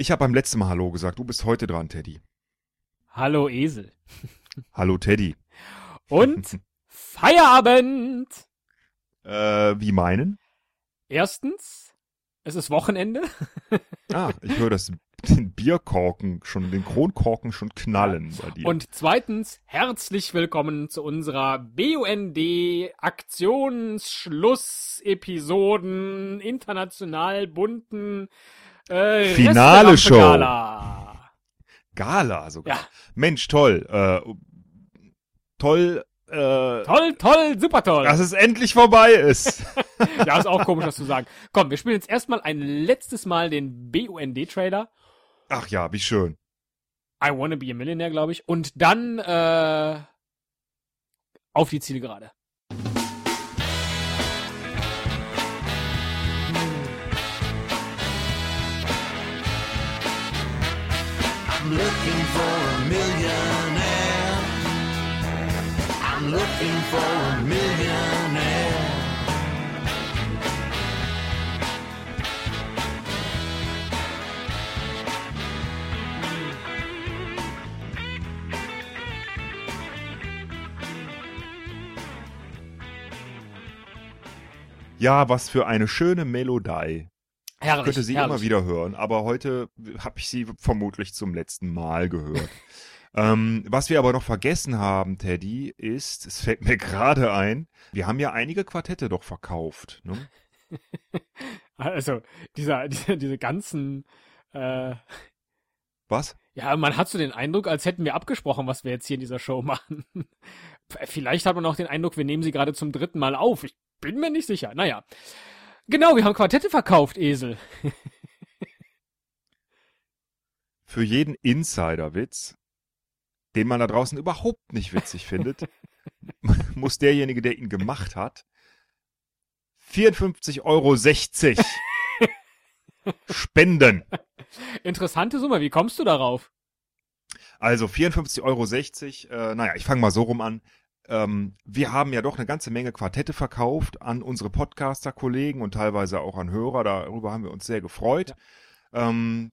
Ich habe beim letzten Mal Hallo gesagt. Du bist heute dran, Teddy. Hallo Esel. Hallo Teddy. Und Feierabend. Äh, wie meinen? Erstens, es ist Wochenende. Ah, ich höre das den Bierkorken schon, den Kronkorken schon knallen bei dir. Und zweitens, herzlich willkommen zu unserer BUND Aktionsschluss-Episoden international bunten äh, Finale Show. Gala. Gala sogar. Ja. Mensch, toll. Äh, toll, äh, Toll, toll, super toll. dass es endlich vorbei ist. ja, ist auch komisch, das zu sagen. Komm, wir spielen jetzt erstmal ein letztes Mal den BUND-Trailer. Ach ja, wie schön. I Wanna Be a Millionaire, glaube ich. Und dann äh, auf die Zielgerade. I'm looking for a millionaire. I'm looking for a millionaire. Ja, was für eine schöne Melodie. Ich Herrlich. könnte sie herrlich. immer wieder hören, aber heute habe ich sie vermutlich zum letzten Mal gehört. ähm, was wir aber noch vergessen haben, Teddy, ist, es fällt mir gerade ein, wir haben ja einige Quartette doch verkauft. Ne? Also, dieser, diese, diese ganzen, äh, Was? ja, man hat so den Eindruck, als hätten wir abgesprochen, was wir jetzt hier in dieser Show machen. Vielleicht hat man auch den Eindruck, wir nehmen sie gerade zum dritten Mal auf. Ich bin mir nicht sicher. Naja. Genau, wir haben Quartette verkauft, Esel. Für jeden Insider-Witz, den man da draußen überhaupt nicht witzig findet, muss derjenige, der ihn gemacht hat, 54,60 Euro spenden. Interessante Summe, wie kommst du darauf? Also 54,60 Euro. Äh, naja, ich fange mal so rum an. Ähm, wir haben ja doch eine ganze Menge Quartette verkauft an unsere Podcaster-Kollegen und teilweise auch an Hörer. Darüber haben wir uns sehr gefreut. Ähm,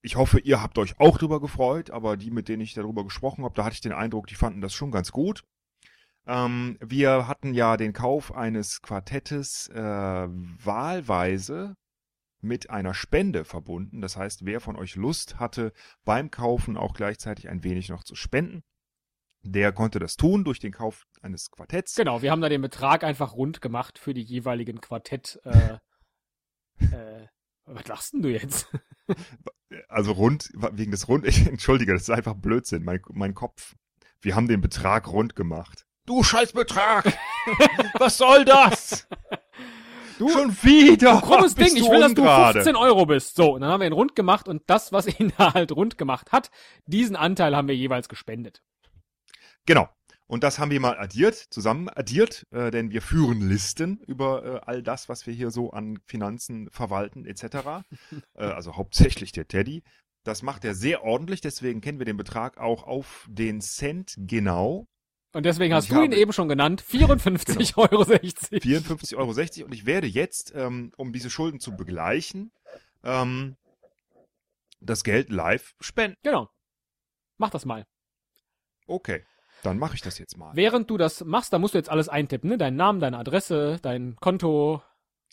ich hoffe, ihr habt euch auch darüber gefreut, aber die, mit denen ich darüber gesprochen habe, da hatte ich den Eindruck, die fanden das schon ganz gut. Ähm, wir hatten ja den Kauf eines Quartettes äh, wahlweise mit einer Spende verbunden. Das heißt, wer von euch Lust hatte, beim Kaufen auch gleichzeitig ein wenig noch zu spenden, der konnte das tun durch den Kauf eines Quartetts. Genau, wir haben da den Betrag einfach rund gemacht für die jeweiligen Quartett. Äh, äh, was lachst denn du jetzt? Also rund, wegen des Rund, ich entschuldige, das ist einfach Blödsinn, mein, mein Kopf. Wir haben den Betrag rund gemacht. Du Scheißbetrag! Was soll das? Du- Schon wieder! Krummes Bist Ding, ich will, dass du ungerade. 15 Euro bist. So, und dann haben wir ihn rund gemacht und das, was ihn da halt rund gemacht hat, diesen Anteil haben wir jeweils gespendet. Genau. Und das haben wir mal addiert, zusammen addiert, äh, denn wir führen Listen über äh, all das, was wir hier so an Finanzen verwalten etc. äh, also hauptsächlich der Teddy. Das macht er sehr ordentlich, deswegen kennen wir den Betrag auch auf den Cent genau. Und deswegen hast ich du ihn eben schon genannt, 54,60 Euro. 54,60 Euro. Und ich werde jetzt, ähm, um diese Schulden zu begleichen, ähm, das Geld live spenden. Genau. Mach das mal. Okay, dann mache ich das jetzt mal. Während du das machst, da musst du jetzt alles eintippen, ne? Deinen Namen, deine Adresse, dein Konto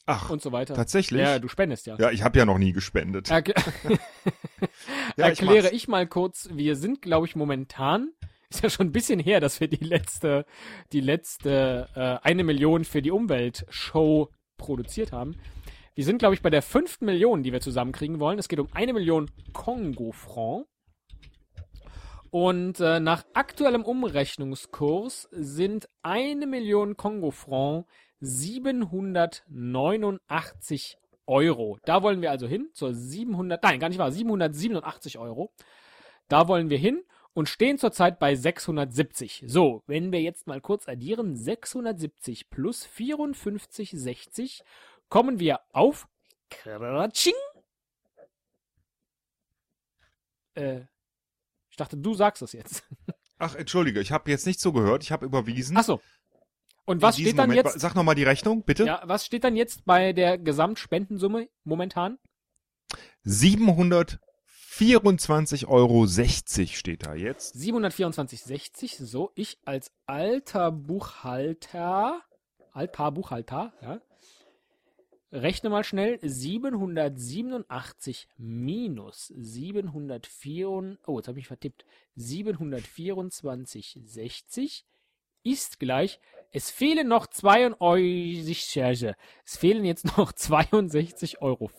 Ach, und so weiter. tatsächlich? Ja, du spendest ja. Ja, ich habe ja noch nie gespendet. Erkl Ja, ich Erkläre mach's. ich mal kurz, wir sind, glaube ich, momentan, ist ja schon ein bisschen her, dass wir die letzte, die letzte äh, eine Million für die Umwelt-Show produziert haben. Wir sind, glaube ich, bei der fünften Million, die wir zusammenkriegen wollen. Es geht um eine Million Kongo-Franc. Und äh, nach aktuellem Umrechnungskurs sind eine Million Kongo-Franc 789 Euro. Da wollen wir also hin, zur 700, nein, gar nicht wahr, 787 Euro. Da wollen wir hin und stehen zurzeit bei 670. So, wenn wir jetzt mal kurz addieren, 670 plus 54,60, kommen wir auf Kratsching. Äh, dachte, du sagst das jetzt. Ach, entschuldige, ich habe jetzt nicht zugehört. Ich habe überwiesen. Ach so. Und was steht dann Moment- jetzt? Sag nochmal die Rechnung, bitte. Ja, was steht dann jetzt bei der Gesamtspendensumme momentan? 724,60 Euro steht da jetzt. 724,60. So, ich als alter Buchhalter, altpaar Buchhalter, ja, rechne mal schnell. 787 minus 704, oh, jetzt habe ich vertippt. 724,60 ist gleich, es fehlen noch 62, es fehlen jetzt noch 62,40 Euro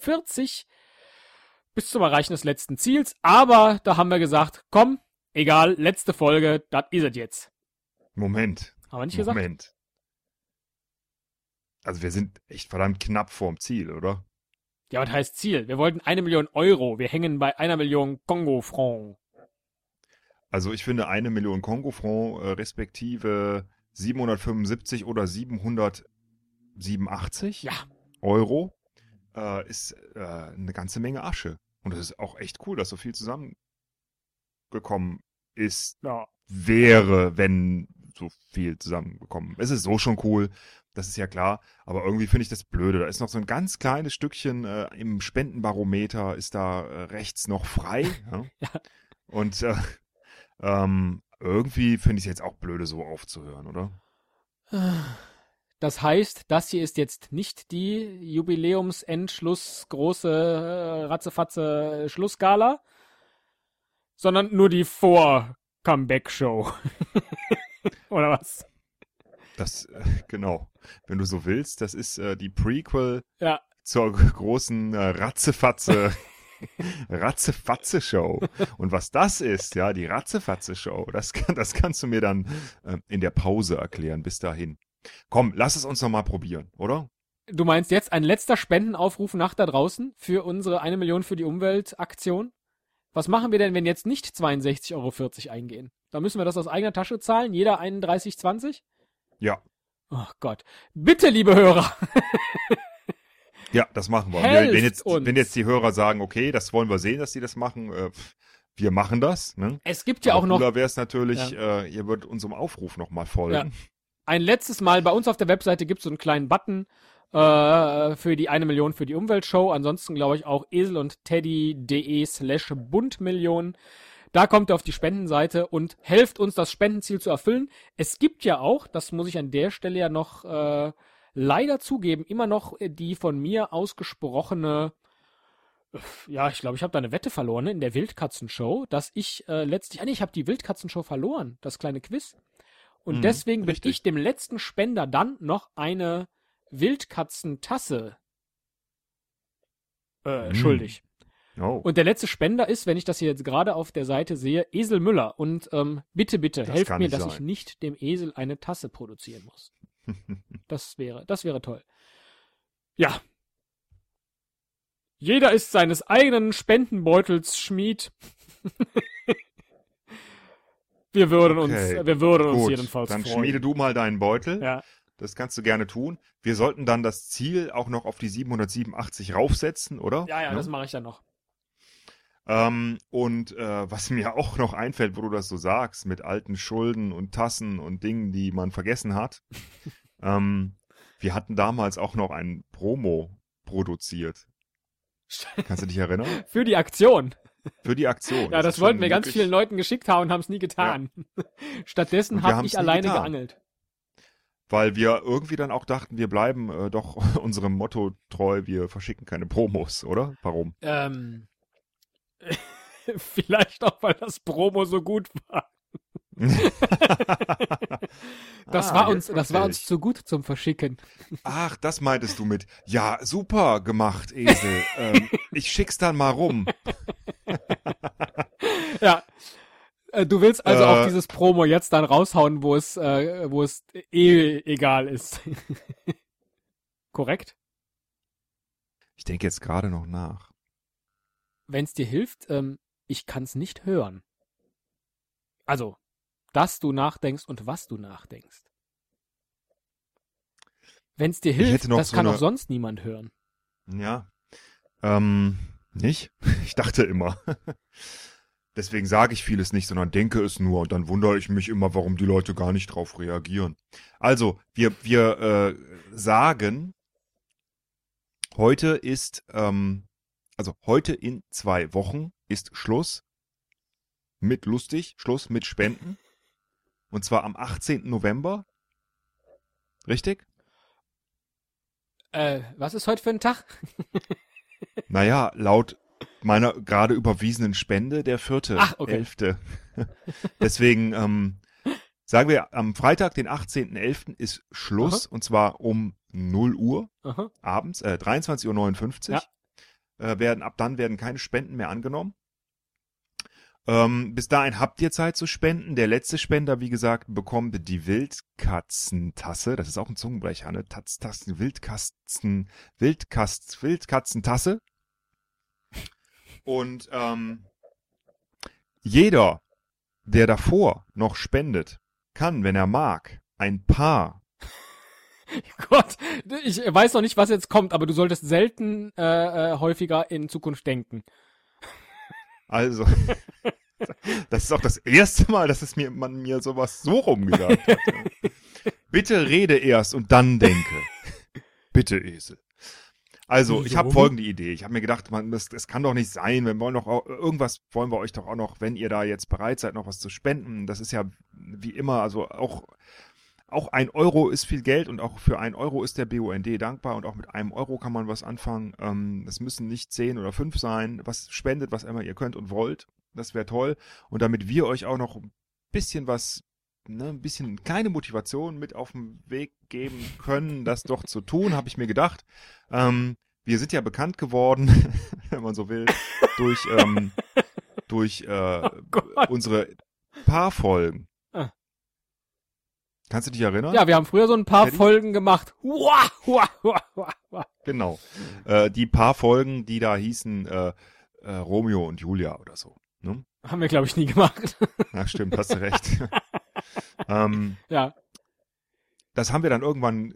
bis zum Erreichen des letzten Ziels, aber da haben wir gesagt, komm, egal, letzte Folge, das is es jetzt. Moment. Haben wir nicht gesagt? Moment. Also wir sind echt verdammt knapp vorm Ziel, oder? Ja, was heißt Ziel? Wir wollten eine Million Euro, wir hängen bei einer Million Kongo-Franc. Also ich finde eine Million Kongo-Franc äh, respektive 775 oder 787 Ja, Euro äh, ist äh, eine ganze Menge Asche. Und das ist auch echt cool, dass so viel zusammengekommen ist, ja. wäre, wenn so viel zusammengekommen. Es ist so schon cool, das ist ja klar, aber irgendwie finde ich das blöde. Da ist noch so ein ganz kleines Stückchen äh, im Spendenbarometer ist da äh, rechts noch frei. ja? Ja. Und äh, ähm, irgendwie finde ich es jetzt auch blöde, so aufzuhören, oder? Das heißt, das hier ist jetzt nicht die Jubiläumsendschluss große äh, Ratzefatze Schlussgala, sondern nur die Vor-Comeback-Show. Oder was? Das, äh, genau. Wenn du so willst, das ist äh, die Prequel Ja, zur großen äh, Ratzefatze Ratzefatze-Show. Und was das ist, ja, die Ratzefatze-Show, das, kann, das kannst du mir dann äh, in der Pause erklären. Bis dahin. Komm, lass es uns nochmal probieren, oder? du meinst jetzt ein letzter Spendenaufruf nach da draußen für unsere eine Million für die Umwelt-Aktion? Was machen wir denn, wenn jetzt nicht 62,40 Euro eingehen? Da müssen wir das aus eigener Tasche zahlen, jeder 31,20? Ja. Oh Gott. Bitte, liebe Hörer. Ja, das machen wir. Helft wenn, jetzt, uns. wenn jetzt die Hörer sagen, okay, das wollen wir sehen, dass die das machen, äh, wir machen das. Ne? Es gibt ja Aber auch noch Cooler wäre es natürlich, äh, ihr würdet unserem Aufruf nochmal folgen. ein letztes Mal bei uns auf der Webseite gibt es so einen kleinen Button äh, für die eine Million für die Umweltshow. Ansonsten glaube ich auch esel und teddy.de slash Bundmillion. Da kommt ihr auf die Spendenseite und helft uns, das Spendenziel zu erfüllen. Es gibt ja auch, das muss ich an der Stelle ja noch äh, leider zugeben, immer noch die von mir ausgesprochene äh, ja, ich glaube, ich habe da eine Wette verloren ne, in der Wildkatzenshow, dass ich äh, letztlich, ah nee, ich habe die Wildkatzenshow verloren, das kleine Quiz. Und Mhm, deswegen bin richtig. ich dem letzten Spender dann noch eine Wildkatzentasse äh, Mhm. schuldig. Oh, Und der letzte Spender ist, wenn ich das hier jetzt gerade auf der Seite sehe, Esel Müller. Und ähm, bitte, bitte, Das helft mir, dass ich sein. nicht dem Esel eine Tasse produzieren muss. Das wäre, das wäre toll. Ja. Jeder ist seines eigenen Spendenbeutels Schmied. wir würden uns, Okay, wir würden uns Gut, jedenfalls dann freuen. schmiede du mal deinen Beutel. Ja. Das kannst du gerne tun. Wir sollten dann das Ziel auch noch auf die 787 raufsetzen, oder? ja, ja, Ne? das mache ich dann noch. Ähm, und äh, was mir auch noch einfällt, wo du das so sagst, mit alten Schulden und Tassen und Dingen, die man vergessen hat. ähm, wir hatten damals auch noch ein Promo produziert. Kannst du dich erinnern? Für die Aktion. Für die Aktion. Ja, das, ist wollten wir ganz wirklich- vielen Leuten geschickt haben und haben es nie getan. Stattdessen Und wir habe ich alleine getan. geangelt. Weil wir irgendwie dann auch dachten, wir bleiben äh, doch unserem Motto treu, wir verschicken keine Promos, oder? Warum? Ähm, vielleicht auch, weil das Promo so gut war. Das Ah, war uns, das war uns zu gut zum Verschicken. Ach, das meintest du mit. Ja, super gemacht, Esel. ähm, ich schick's dann mal rum. Ja. Äh, Du willst also auch Äh. dieses Promo jetzt dann raushauen, wo es, äh, wo es eh egal ist. Korrekt? Ich denke jetzt gerade noch nach. Wenn es dir hilft, ähm, ich kann es nicht hören. Also, dass du nachdenkst und was du nachdenkst. Wenn es dir hilft, das so kann eine- auch sonst niemand hören. Ja. Ähm, nicht? Ich dachte immer. Deswegen sage ich vieles nicht, sondern denke es nur und dann wundere ich mich immer, warum die Leute gar nicht drauf reagieren. Also, wir, wir äh, sagen, heute ist, ähm, also heute in zwei Wochen ist Schluss mit lustig, Schluss mit Spenden. Und zwar am 18. November. Richtig? Äh, was ist heute für ein Tag? Naja, laut meiner gerade überwiesenen Spende der vierte, Ach, okay. elfte. Deswegen ähm, sagen wir, am Freitag, den 18.11. ist Schluss und zwar um 0 Uhr Aha. abends, äh, 23.59 Uhr. Ja. Äh, werden, ab dann werden keine Spenden mehr angenommen. Ähm, bis dahin habt ihr Zeit zu spenden. Der letzte Spender, wie gesagt, bekommt die Wildkatzentasse. Das ist auch ein Zungenbrecher, ne? Taz, Tassen, Wildkatzen, Wildkast, Wildkatzentasse. Und ähm, jeder, der davor noch spendet, kann, wenn er mag, ein Paar Gott, ich weiß noch nicht, was jetzt kommt, aber du solltest selten äh, äh, häufiger in Zukunft denken. Also, das ist auch das erste Mal, dass es mir, man mir sowas so rumgesagt hat. Bitte rede erst und dann denke. Bitte, Esel. Also, ich habe folgende Idee. Ich habe mir gedacht, man, das, das kann doch nicht sein. Wir wollen doch auch, irgendwas wollen wir euch doch auch noch, wenn ihr da jetzt bereit seid, noch was zu spenden. Das ist ja wie immer, also auch, auch ein Euro ist viel Geld und auch für ein Euro ist der BUND dankbar und auch mit einem Euro kann man was anfangen. Ähm, das müssen nicht zehn oder fünf sein. Was spendet, was immer ihr könnt und wollt. Das wäre toll. Und damit wir euch auch noch ein bisschen was, ne, ein bisschen eine kleine Motivation mit auf den Weg geben können, das doch zu tun, habe ich mir gedacht. Ähm, wir sind ja bekannt geworden, wenn man so will, durch, ähm, durch äh, Oh unsere Paarfolgen. Kannst du dich erinnern? Ja, wir haben früher so ein paar Teddy? Folgen gemacht. Hua, hua, hua, hua, hua. Genau. Äh, die paar Folgen, die da hießen äh, äh, Romeo und Julia oder so. Ne? Haben wir, glaube ich, nie gemacht. Na stimmt, hast du recht. ähm, ja. das haben wir dann irgendwann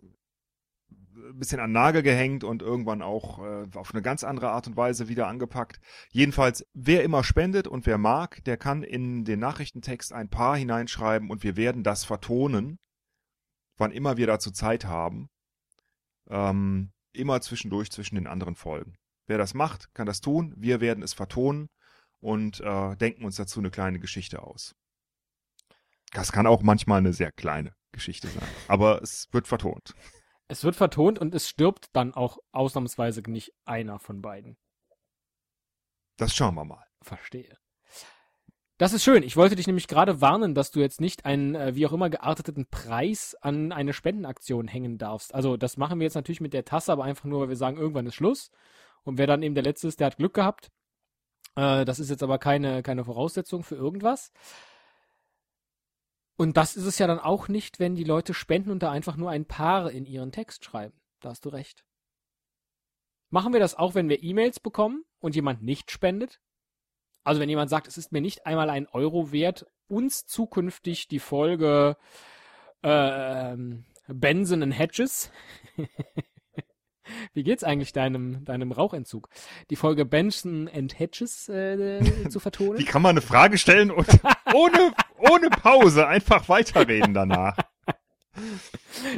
ein bisschen an Nagel gehängt und irgendwann auch äh, auf eine ganz andere Art und Weise wieder angepackt. Jedenfalls, wer immer spendet und wer mag, der kann in den Nachrichtentext ein paar hineinschreiben und wir werden das vertonen, wann immer wir dazu Zeit haben. Ähm, immer zwischendurch zwischen den anderen Folgen. Wer das macht, kann das tun. Wir werden es vertonen und äh, denken uns dazu eine kleine Geschichte aus. Das kann auch manchmal eine sehr kleine Geschichte sein, aber es wird vertont. Es wird vertont und es stirbt dann auch ausnahmsweise nicht einer von beiden. Das schauen wir mal. Verstehe. Das ist schön. Ich wollte dich nämlich gerade warnen, dass du jetzt nicht einen äh, wie auch immer gearteten Preis an eine Spendenaktion hängen darfst. Also das machen wir jetzt natürlich mit der Tasse, aber einfach nur, weil wir sagen, irgendwann ist Schluss. Und wer dann eben der Letzte ist, der hat Glück gehabt. Äh, das ist jetzt aber keine, keine Voraussetzung für irgendwas. Und das ist es ja dann auch nicht, wenn die Leute spenden und da einfach nur ein Paar in ihren Text schreiben. Da hast du recht. Machen wir das auch, wenn wir E-Mails bekommen und jemand nicht spendet? Also wenn jemand sagt, es ist mir nicht einmal ein Euro wert, uns zukünftig die Folge ähm, Benson and Hedges. Wie geht's eigentlich deinem, deinem Rauchentzug? Die Folge Benson and Hedges äh, zu vertonen? Wie kann man eine Frage stellen und ohne, ohne Pause einfach weiterreden danach?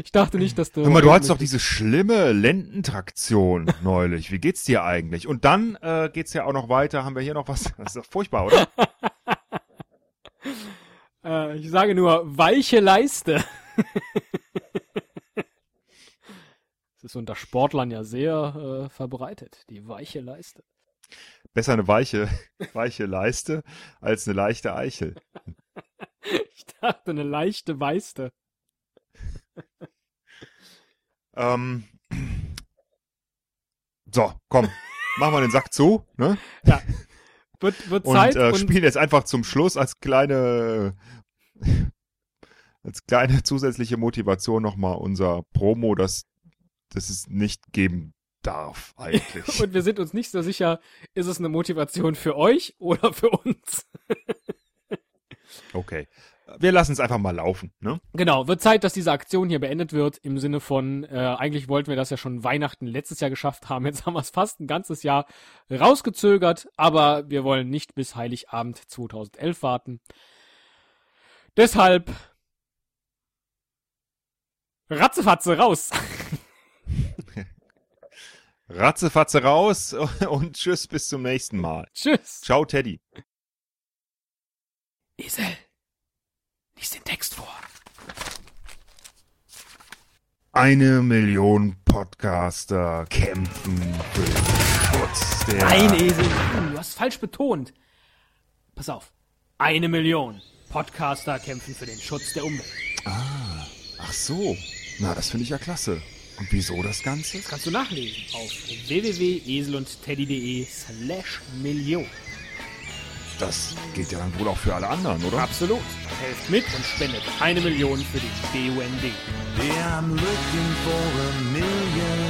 Ich dachte nicht, dass du. Hör mal, du hattest doch diese schlimme Lendentraktion neulich. Wie geht's dir eigentlich? Und dann äh, geht's ja auch noch weiter. Haben wir hier noch was? Das ist doch furchtbar, oder? Äh, ich sage nur weiche Leiste. Das ist unter Sportlern ja sehr äh, verbreitet, die weiche Leiste. Besser eine weiche, weiche Leiste als eine leichte Eichel. Ich dachte, eine leichte Weiste. Ähm, so, komm, machen wir den Sack zu, ne? Wird, wird Und Zeit äh, und spielen jetzt einfach zum Schluss als kleine als kleine zusätzliche Motivation nochmal unser Promo, das das es nicht geben darf eigentlich. Und wir sind uns nicht so sicher, ist es eine Motivation für euch oder für uns? Okay. Wir lassen es einfach mal laufen, ne? Genau, wird Zeit, dass diese Aktion hier beendet wird, im Sinne von, äh, eigentlich wollten wir das ja schon Weihnachten letztes Jahr geschafft haben, jetzt haben wir es fast ein ganzes Jahr rausgezögert, aber wir wollen nicht bis Heiligabend 2011 warten. Deshalb Ratzefatze raus. Ratzefatze raus und tschüss, bis zum nächsten Mal. Tschüss. Ciao, Teddy. Esel, lies den Text vor. Eine Million Podcaster kämpfen für den Schutz der... Nein, Esel, du hast falsch betont. Pass auf. Eine Million Podcaster kämpfen für den Schutz der Umwelt. Ach so. Na, das finde ich ja klasse. Und wieso das Ganze? Das kannst du nachlesen auf www.eselundteddy.de slash Million. Das gilt ja dann wohl auch für alle anderen, oder? Absolut. Helft mit und spendet eine Million für den BUND. Yeah, I'm looking for a million.